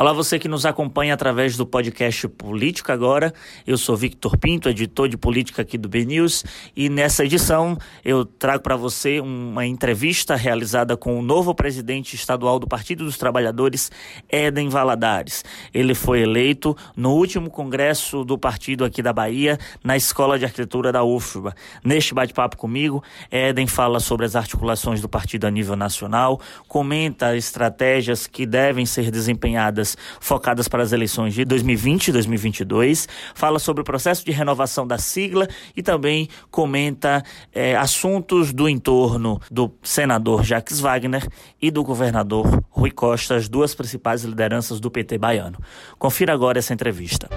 Olá, você que nos acompanha através do podcast Política Agora. Eu sou Victor Pinto, editor de política aqui do BNews, e nessa edição eu trago para você uma entrevista realizada com o novo presidente estadual do Partido dos Trabalhadores, Éden Valadares. Ele foi eleito no último congresso do partido aqui da Bahia, na Escola de Arquitetura da UFBA. Neste bate-papo comigo, Éden fala sobre as articulações do partido a nível nacional, comenta estratégias que devem ser desempenhadas focadas para as eleições de 2020 e 2022, fala sobre o processo de renovação da sigla e também comenta é, assuntos do entorno do senador Jacques Wagner e do governador Rui Costa, as duas principais lideranças do PT baiano. Confira agora essa entrevista.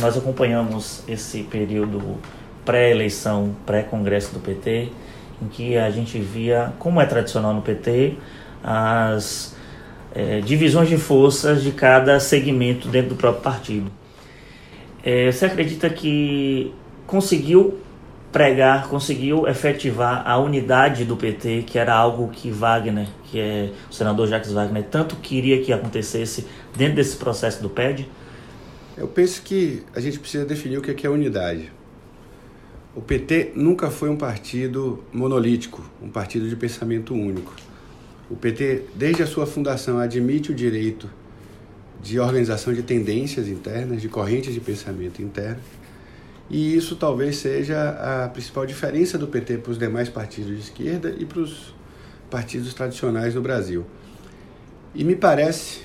Nós acompanhamos esse período pré-eleição, pré-congresso do PT, em que a gente via, como é tradicional no PT, as é, divisões de forças de cada segmento dentro do próprio partido. É, você acredita que conseguiu pregar, conseguiu efetivar a unidade do PT, que era algo que Wagner, que é o senador Jacques Wagner, tanto queria que acontecesse dentro desse processo do PED? Eu penso que a gente precisa definir o que é unidade. O PT nunca foi um partido monolítico, um partido de pensamento único. O PT, desde a sua fundação, admite o direito de organização de tendências internas, de correntes de pensamento interno. E isso talvez seja a principal diferença do PT para os demais partidos de esquerda e para os partidos tradicionais no Brasil. E me parece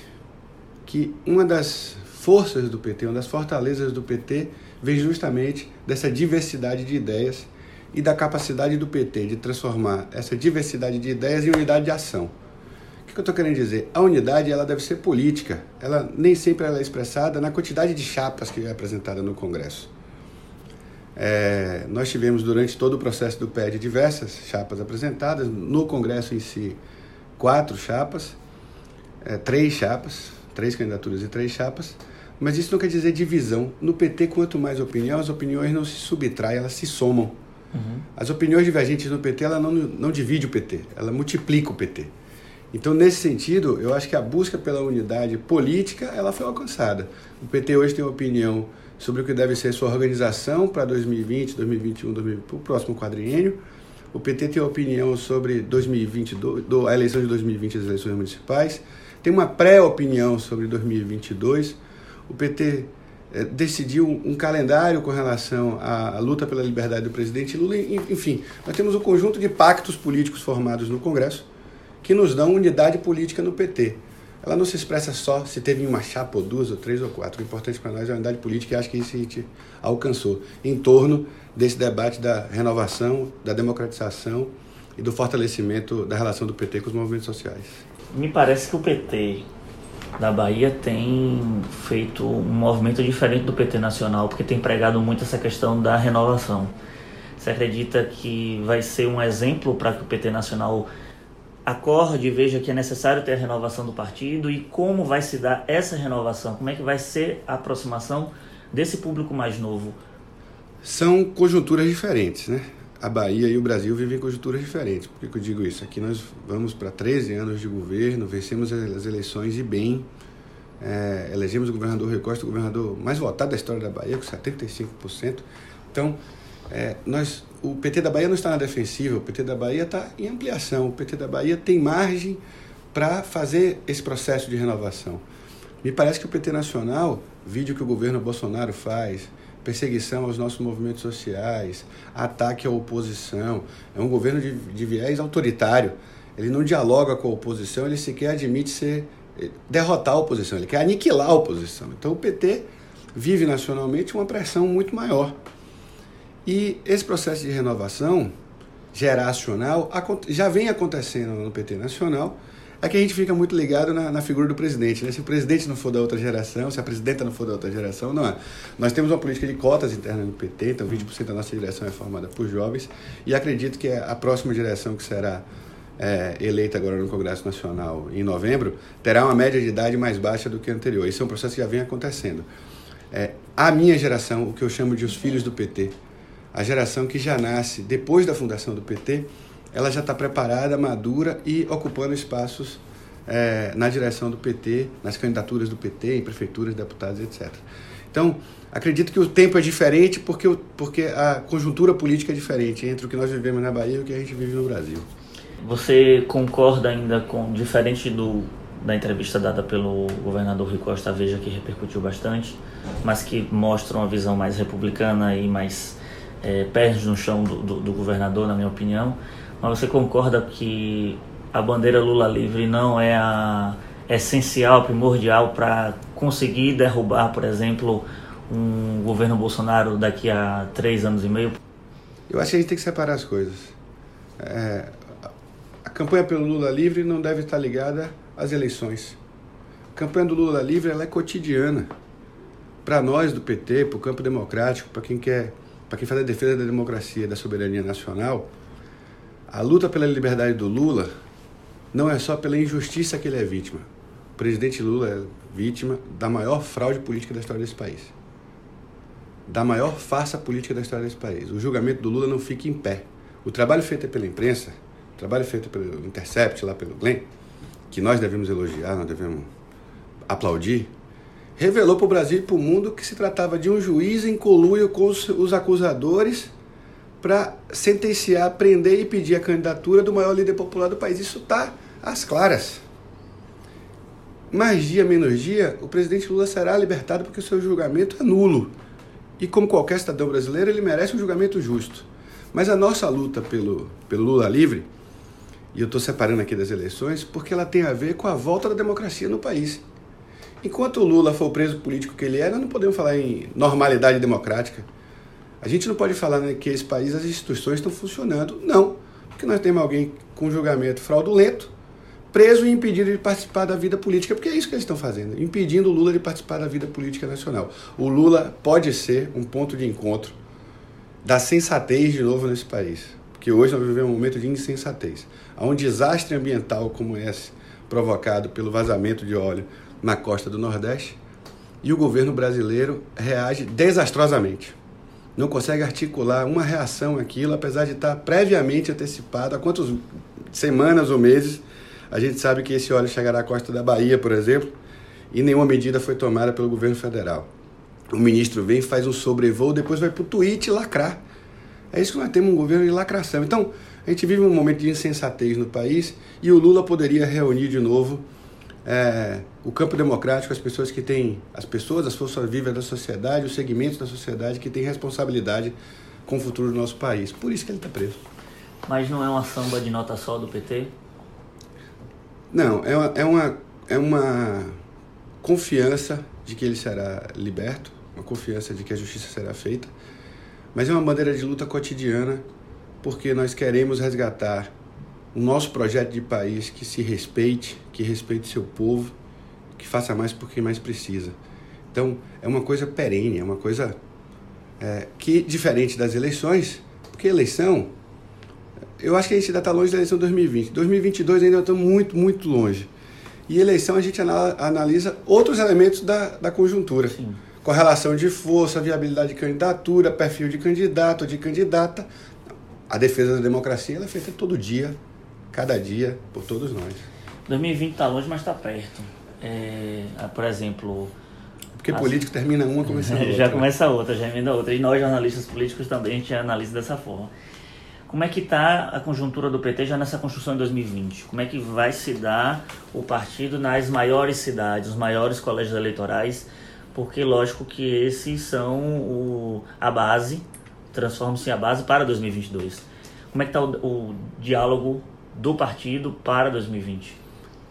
que uma das forças do PT, uma das fortalezas do PT, vem justamente dessa diversidade de ideias e da capacidade do PT de transformar essa diversidade de ideias em unidade de ação. O que eu estou querendo dizer? A unidade ela deve ser política. Ela nem sempre ela é expressada na quantidade de chapas que é apresentada no Congresso. É, nós tivemos durante todo o processo do PED diversas chapas apresentadas, no Congresso em si, quatro chapas, é, três chapas, três candidaturas e três chapas, mas isso não quer dizer divisão. No PT, quanto mais opinião, as opiniões não se subtraem, elas se somam. Uhum. As opiniões divergentes no PT, ela não, não divide o PT, ela multiplica o PT. Então, nesse sentido, eu acho que a busca pela unidade política, ela foi alcançada. O PT hoje tem uma opinião sobre o que deve ser sua organização para 2020, 2021, 2020, para o próximo quadriênio. O PT tem uma opinião sobre 2022, do, a eleição de 2020 as eleições municipais. Tem uma pré-opinião sobre 2022. O PT decidiu um calendário com relação à, à, luta pela liberdade do presidente Lula. Enfim, nós temos um conjunto de pactos políticos formados no Congresso que nos dão unidade política no PT. Ela não se expressa só se teve uma chapa ou duas ou três ou quatro. O importante para nós é a unidade política e acho que isso a gente alcançou em torno desse debate da renovação, da democratização e do fortalecimento da relação do PT com os movimentos sociais. Me parece que o PT da Bahia tem feito um movimento diferente do PT nacional, porque tem pregado muito essa questão da renovação. Você acredita que vai ser um exemplo para que o PT nacional acorde e veja que é necessário ter a renovação do partido e como vai se dar essa renovação? Como é que vai ser a aproximação desse público mais novo? São conjunturas diferentes, né? A Bahia e o Brasil vivem conjunturas diferentes. Por que eu digo isso? Aqui nós vamos para 13 anos de governo, vencemos as eleições e bem. É, elegemos o governador Rui Costa, o governador mais votado da história da Bahia, com 75%. Então, é, nós, o PT da Bahia não está na defensiva, o PT da Bahia está em ampliação, o PT da Bahia tem margem para fazer esse processo de renovação. Me parece que o PT Nacional, vídeo que o governo Bolsonaro faz, perseguição aos nossos movimentos sociais, ataque à oposição. É um governo de, de viés autoritário. Ele não dialoga com a oposição, ele sequer admite ser eh, derrotar a oposição, ele quer aniquilar a oposição. Então o PT vive nacionalmente uma pressão muito maior. E esse processo de renovação geracional já vem acontecendo no PT Nacional é que a gente fica muito ligado na, na, figura do presidente. Né? Se o presidente não for da outra geração, se a presidenta não for da outra geração, não é. Nós temos uma política de cotas internas no PT, então 20% da nossa direção é formada por jovens, e acredito que a próxima direção que será é, eleita agora no Congresso Nacional em novembro terá uma média de idade mais baixa do que a anterior. Isso é um processo que já vem acontecendo. É, a minha geração, o que eu chamo de os filhos do PT, a geração que já nasce depois da fundação do PT, ela já está preparada, madura e ocupando espaços é, na direção do PT, nas candidaturas do PT, em prefeituras, deputados, etc. Então, acredito que o tempo é diferente porque, porque a conjuntura política é diferente entre o que nós vivemos na Bahia e o que a gente vive no Brasil. Você concorda ainda com, diferente do, da entrevista dada pelo governador Rui Costa Veja, que repercutiu bastante, mas que mostra uma visão mais republicana e mais é, pés no chão do, do, do governador, na minha opinião. Mas você concorda que a bandeira Lula livre não é a essencial, primordial para conseguir derrubar, por exemplo, um governo Bolsonaro daqui a três anos e meio? Eu acho que a gente tem que separar as coisas. É, a campanha pelo Lula livre não deve estar ligada às eleições. A campanha do Lula livre ela é cotidiana. Para nós do PT, para o campo democrático, para quem quer, para quem faz a defesa da democracia da soberania nacional, a luta pela liberdade do Lula não é só pela injustiça que ele é vítima. O presidente Lula é vítima da maior fraude política da história desse país. Da maior farsa política da história desse país. O julgamento do Lula não fica em pé. O trabalho feito pela imprensa, o trabalho feito pelo Intercept, lá pelo Glenn, que nós devemos elogiar, nós devemos aplaudir, revelou para o Brasil e para o mundo que se tratava de um juiz em colúrio com os, os acusadores para sentenciar, prender e pedir a candidatura do maior líder popular do país. Isso está às claras. Mais dia, menos dia, o presidente Lula será libertado porque o seu julgamento é nulo. E como qualquer cidadão brasileiro, ele merece um julgamento justo. Mas a nossa luta pelo, pelo Lula livre, e eu estou separando aqui das eleições, porque ela tem a ver com a volta da democracia no país. Enquanto o Lula for o preso político que ele é, nós não podemos falar em normalidade democrática. A gente não pode falar né, que esse país as instituições estão funcionando. Não, porque nós temos alguém com julgamento fraudulento, preso e impedido de participar da vida política, porque é isso que eles estão fazendo, impedindo o Lula de participar da vida política nacional. O Lula pode ser um ponto de encontro da sensatez de novo nesse país, porque hoje nós vivemos um momento de insensatez. Há um desastre ambiental como esse, provocado pelo vazamento de óleo na costa do Nordeste, e o governo brasileiro reage desastrosamente não consegue articular uma reação àquilo, apesar de estar previamente antecipado. Há quantas semanas ou meses a gente sabe que esse óleo chegará à costa da Bahia, por exemplo, e nenhuma medida foi tomada pelo governo federal. O ministro vem, faz um sobrevoo, depois vai para o tweet lacrar. É isso que nós temos um governo de lacração. Então, a gente vive um momento de insensatez no país e o Lula poderia reunir de novo é, o campo democrático, as pessoas que têm, as pessoas, as forças vivas da sociedade, os segmentos da sociedade que têm responsabilidade com o futuro do nosso país. Por isso que ele está preso. Mas não é uma samba de nota só do PT? Não, é uma, é uma, é uma confiança de que ele será liberto, uma confiança de que a justiça será feita, mas é uma bandeira de luta cotidiana porque nós queremos resgatar o nosso projeto de país que se respeite, que respeite seu povo, que faça mais por quem mais precisa. Então, é uma coisa perene, é uma coisa é, que, diferente das eleições, porque eleição, eu acho que a gente ainda está longe da eleição de 2020. 2022 ainda estamos muito, muito longe. E eleição a gente analisa outros elementos da, da conjuntura. Sim. Correlação de força, viabilidade de candidatura, perfil de candidato, de candidata. A defesa da democracia ela é feita todo dia, cada dia, por todos nós. 2020 está longe, mas está perto. É, por exemplo. Porque assim, político termina uma, começa a outra. Já começa a outra, já emenda outra. E nós, jornalistas políticos, também a gente analisa dessa forma. Como é que está a conjuntura do PT já nessa construção de 2020? Como é que vai se dar o partido nas maiores cidades, os maiores colégios eleitorais? Porque, lógico que esses são o, a base, transformam-se em a base para 2022. Como é que está o, o diálogo do partido para 2020?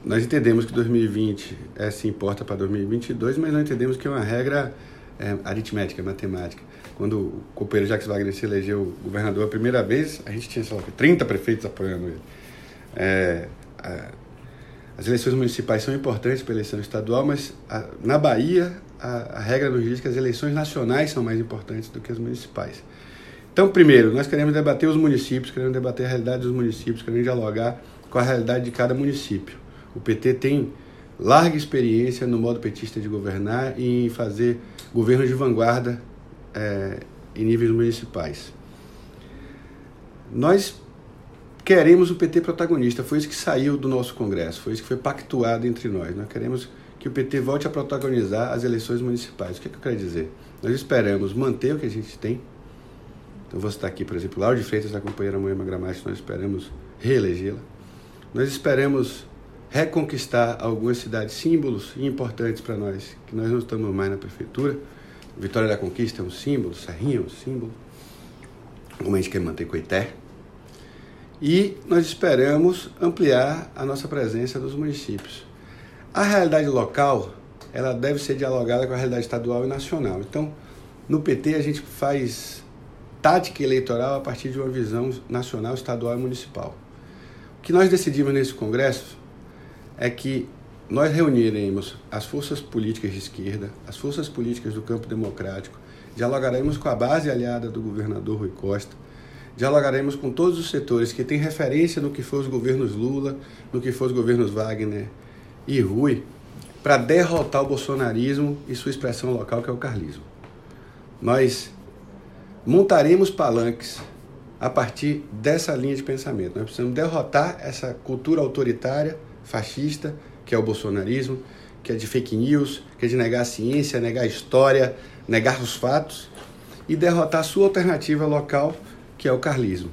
Nós entendemos que 2020 é, se importa para 2022, mas não entendemos que é uma regra é, aritmética, matemática. Quando o companheiro Jacques Wagner se elegeu governador a primeira vez, a gente tinha, sei lá, 30 prefeitos apoiando ele. É, a, as eleições municipais são importantes para a eleição estadual, mas a, na Bahia a, a regra nos diz que as eleições nacionais são mais importantes do que as municipais. Então, primeiro, nós queremos debater os municípios, queremos debater a realidade dos municípios, queremos dialogar com a realidade de cada município. O PT tem larga experiência no modo petista de governar e em fazer governos de vanguarda é, em níveis municipais. Nós queremos o PT protagonista. Foi isso que saiu do nosso Congresso, foi isso que foi pactuado entre nós. Nós queremos que o PT volte a protagonizar as eleições municipais. O que, é que eu quero dizer? Nós esperamos manter o que a gente tem. Então, vou citar aqui, por exemplo, Lauro de Freitas, a companheira Moema Gramati, nós esperamos reelegê-la. Nós esperamos reconquistar algumas cidades símbolos importantes para nós, que nós não estamos mais na prefeitura. Vitória da Conquista é um símbolo, Serrinha é um símbolo, como a gente quer manter Coité. E nós esperamos ampliar a nossa presença nos municípios. A realidade local, ela deve ser dialogada com a realidade estadual e nacional. Então, no PT a gente faz tática eleitoral a partir de uma visão nacional, estadual e municipal. O que nós decidimos nesse congresso é que nós reuniremos as forças políticas de esquerda, as forças políticas do campo democrático, dialogaremos com a base aliada do governador Rui Costa, dialogaremos com todos os setores que têm referência no que foi os governos Lula, no que foi os governos Wagner e Rui para derrotar o bolsonarismo e sua expressão local, que é o carlismo. Nós montaremos palanques a partir dessa linha de pensamento. Nós precisamos derrotar essa cultura autoritária, fascista, que é o bolsonarismo, que é de fake news, que é de negar a ciência, negar a história, negar os fatos, e derrotar a sua alternativa local, que é o carlismo.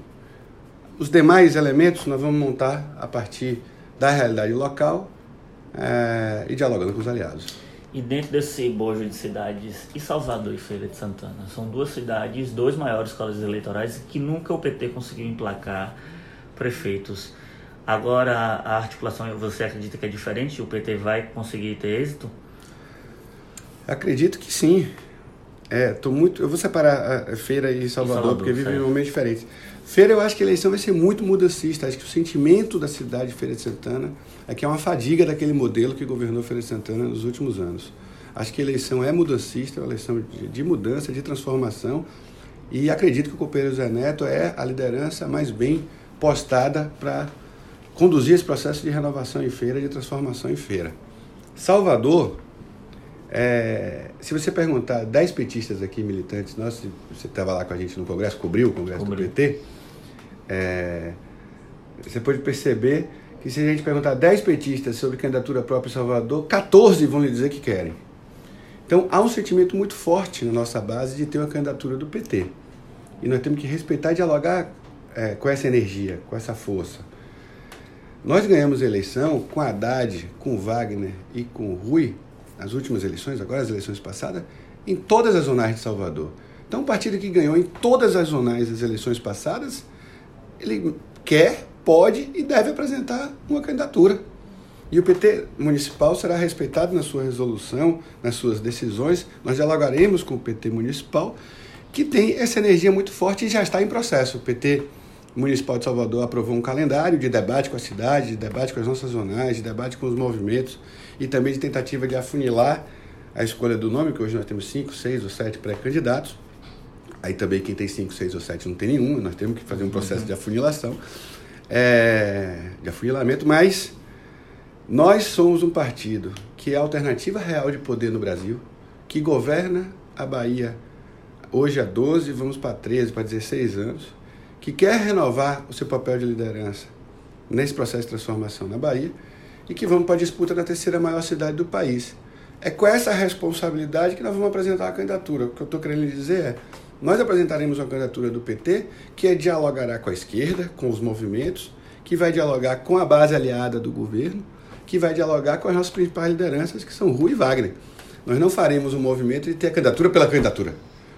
Os demais elementos nós vamos montar a partir da realidade local é, e dialogando com os aliados. E dentro desse bojo de cidades, e Salvador e Feira de Santana? São duas cidades, dois maiores colégios eleitorais que nunca o PT conseguiu emplacar prefeitos. Agora a articulação, você acredita que é diferente? O PT vai conseguir ter êxito? Acredito que sim. É, tô muito. Eu vou separar a Feira e Salvador, e Salvador porque vivem em momentos diferentes. Feira, eu acho que a eleição vai ser muito mudancista. Acho que o sentimento da cidade de Feira de Santana é que é uma fadiga daquele modelo que governou Feira de Santana nos últimos anos. Acho que a eleição é mudancista, é uma eleição de, mudança, de transformação. E acredito que o companheiro Zé Neto é a liderança mais bem postada para conduzir esse processo de renovação em feira, de transformação em feira. Salvador, é, se você perguntar 10 petistas aqui, militantes, nós, você estava lá com a gente no Congresso, cobriu o Congresso do PT, é, você pode perceber que se a gente perguntar 10 petistas sobre candidatura própria em Salvador, 14 vão lhe dizer que querem. Então há um sentimento muito forte na nossa base de ter uma candidatura do PT. E nós temos que respeitar e dialogar é, com essa energia, com essa força. Nós ganhamos a eleição com Haddad, com Wagner e com Rui, nas últimas eleições, agora as eleições passadas, em todas as zonais de Salvador. Então, um partido que ganhou em todas as zonais das eleições passadas ele quer, pode e deve apresentar uma candidatura. E o PT municipal será respeitado na sua resolução, nas suas decisões. Nós dialogaremos com o PT municipal, que tem essa energia muito forte e já está em processo. O PT municipal de Salvador aprovou um calendário de debate com a cidade, de debate com as nossas zonais, de debate com os movimentos e também de tentativa de afunilar a escolha do nome, que hoje nós temos cinco, seis ou sete pré-candidatos Aí também quem tem 5, 6 ou 7 não tem nenhum, nós temos que fazer um processo uhum. de afunilação, é, de afunilamento, mas nós somos um partido que é a alternativa real de poder no Brasil, que governa a Bahia hoje há 12, vamos para 13, para 16 anos, que quer renovar o seu papel de liderança nesse processo de transformação na Bahia e que vamos para a disputa da terceira maior cidade do país. É com essa responsabilidade que nós vamos apresentar a candidatura. O que eu estou querendo dizer é nós apresentaremos uma candidatura do PT que é dialogará com a esquerda, com os movimentos, que vai dialogar com a base aliada do governo, que vai dialogar com as nossas principais lideranças, que são Rui e Wagner. Nós não faremos um movimento de ter a candidatura pela candidatura.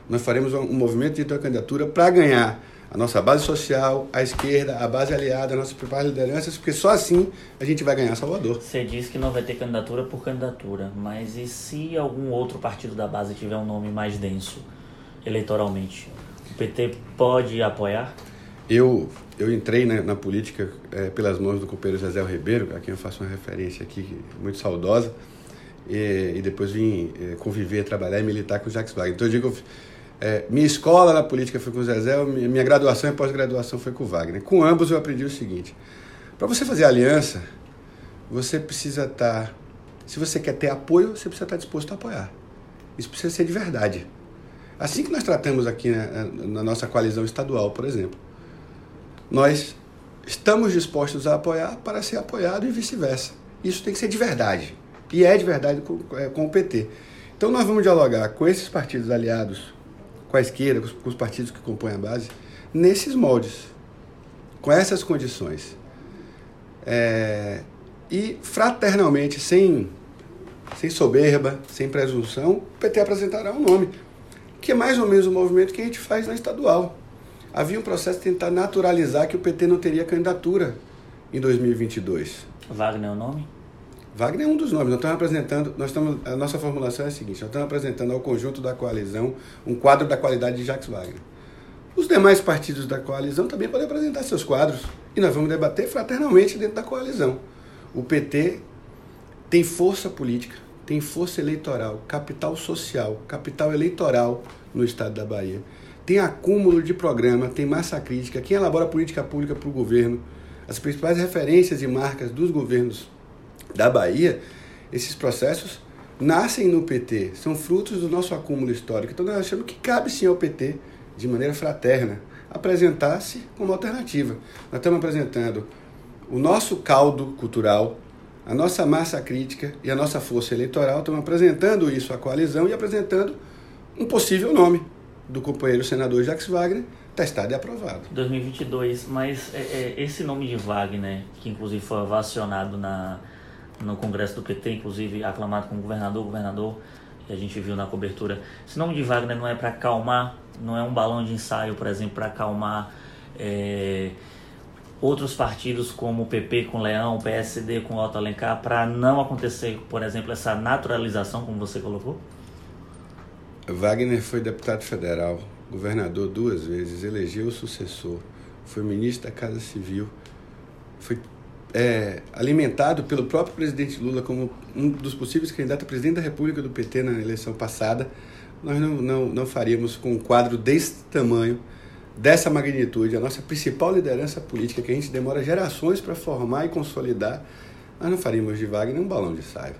Nós faremos um movimento de ter a candidatura para ganhar a nossa base social, a esquerda, a base aliada, as nossas principais lideranças, porque só assim a gente vai ganhar Salvador. Você disse que não vai ter candidatura por candidatura, mas e se algum outro partido da base tiver um nome mais denso? Eleitoralmente, o PT pode apoiar? Eu, eu entrei na, na política é, pelas mãos do companheiro Zezé Ribeiro, a quem eu faço uma referência aqui muito saudosa, e, e depois vim é, conviver, trabalhar e militar com o Jacques Wagner. Então eu digo, é, minha escola na política foi com o Zezé, minha graduação e pós-graduação foi com o Wagner. Com ambos eu aprendi o seguinte, para você fazer aliança, você precisa estar, tá, se você quer ter apoio, você precisa estar disposto a apoiar. Isso precisa ser de verdade. Assim que nós tratamos aqui na, na nossa coalizão estadual, por exemplo. Nós estamos dispostos a apoiar para ser apoiado e vice-versa. Isso tem que ser de verdade. E é de verdade com, é, com, o PT. Então nós vamos dialogar com esses partidos aliados, com a esquerda, com os, com os partidos que compõem a base, nesses moldes, com essas condições. É, e fraternalmente, sem, sem soberba, sem presunção, o PT apresentará um nome, que é mais ou menos o movimento que a gente faz na estadual. Havia um processo de tentar naturalizar que o PT não teria candidatura em 2022. Wagner é o nome? Wagner é um dos nomes. Nós estamos apresentando, nós estamos, a nossa formulação é a seguinte: nós estamos apresentando ao conjunto da coalizão um quadro da qualidade de Jacques Wagner. Os demais partidos da coalizão também podem apresentar seus quadros e nós vamos debater fraternalmente dentro da coalizão. O PT tem força política, tem força eleitoral, capital social, capital eleitoral no estado da Bahia. Tem acúmulo de programa, tem massa crítica. Quem elabora política pública para o governo, as principais referências e marcas dos governos da Bahia, esses processos nascem no PT, são frutos do nosso acúmulo histórico. Então nós achamos que cabe sim ao PT, de maneira fraterna, apresentar-se como alternativa. Nós estamos apresentando o nosso caldo cultural, a nossa massa crítica e a nossa força eleitoral, estamos apresentando isso à coalizão e apresentando um possível nome do companheiro senador Jacques Wagner, testado e aprovado. 2022, mas é, é, esse nome de Wagner, que inclusive foi ovacionado na no Congresso do PT, inclusive aclamado como governador, governador, que a gente viu na cobertura. Esse nome de Wagner não é para acalmar, não é um balão de ensaio, por exemplo, para acalmar é, outros partidos como o PP com Leão, o PSD com Otto Alencar, para não acontecer, por exemplo, essa naturalização, como você colocou? Wagner foi deputado federal, governador duas vezes, elegeu o sucessor, foi ministro da Casa Civil, foi é, alimentado pelo próprio presidente Lula como um dos possíveis candidatos a presidente da República do PT na eleição passada, nós não, não, não faríamos com um quadro desse tamanho, dessa magnitude, a nossa principal liderança política, que a gente demora gerações para formar e consolidar, nós não faríamos de Wagner um balão de saia.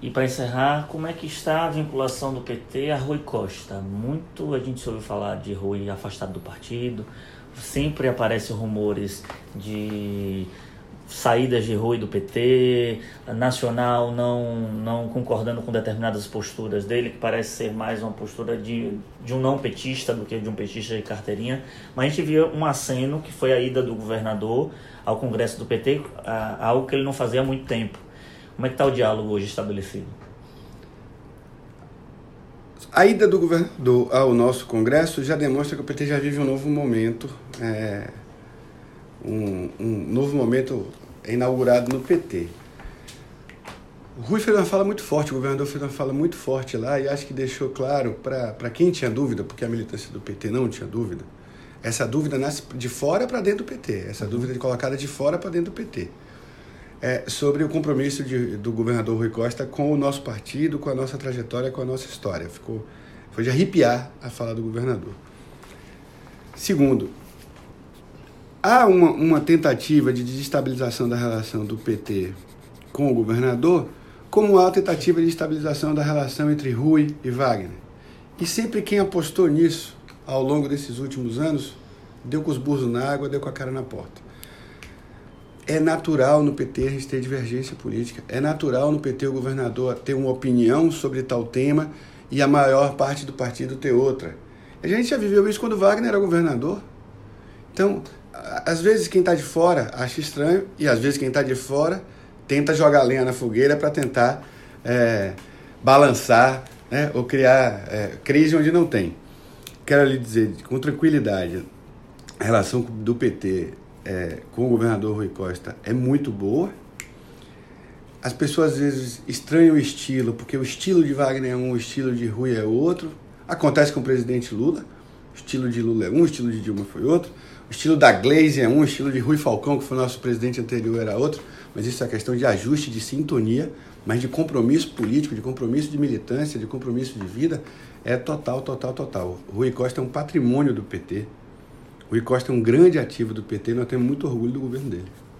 E para encerrar, como é que está a vinculação do PT a Rui Costa? Muito a gente ouviu falar de Rui afastado do partido, sempre aparecem rumores de saídas de Rui do PT, nacional não, não concordando com determinadas posturas dele, que parece ser mais uma postura de, de um não petista do que de um petista de carteirinha. Mas a gente viu um aceno que foi a ida do governador ao Congresso do PT, algo que ele não fazia há muito tempo. Como é que está o diálogo hoje estabelecido? A ida do governador ao nosso Congresso já demonstra que o PT já vive um novo momento, é, um, um, novo momento inaugurado no PT. O Rui fez uma fala muito forte, o governador fez uma fala muito forte lá e acho que deixou claro para quem tinha dúvida, porque a militância do PT não tinha dúvida, essa dúvida nasce de fora para dentro do PT, essa dúvida é colocada de fora para dentro do PT é, sobre o compromisso de, do governador Rui Costa com o nosso partido, com a nossa trajetória, com a nossa história. Ficou, foi de arrepiar a fala do governador. Segundo, há uma, uma tentativa de desestabilização da relação do PT com o governador, como há a tentativa de estabilização da relação entre Rui e Wagner. E sempre quem apostou nisso ao longo desses últimos anos deu com os burros na água, deu com a cara na porta. É natural no PT a gente ter divergência política. É natural no PT o governador ter uma opinião sobre tal tema e a maior parte do partido ter outra. A gente já viveu isso quando Wagner era governador. Então, às vezes quem está de fora acha estranho e às vezes quem está de fora tenta jogar lenha na fogueira para tentar é, balançar né, ou criar é, crise onde não tem. Quero lhe dizer com tranquilidade, a relação do PT é, com o governador Rui Costa é muito boa. As pessoas às vezes estranham o estilo, porque o estilo de Wagner é um, o estilo de Rui é outro. Acontece com o presidente Lula. O estilo de Lula é um, o estilo de Dilma foi outro. O estilo da Glaze é um, o estilo de Rui Falcão, que foi nosso presidente anterior, era outro. Mas isso é questão de ajuste, de sintonia, mas de compromisso político, de compromisso de militância, de compromisso de vida, é total, total, total. Rui Costa é um patrimônio do PT. Rui Costa é um grande ativo do PT nós temos muito orgulho do governo dele.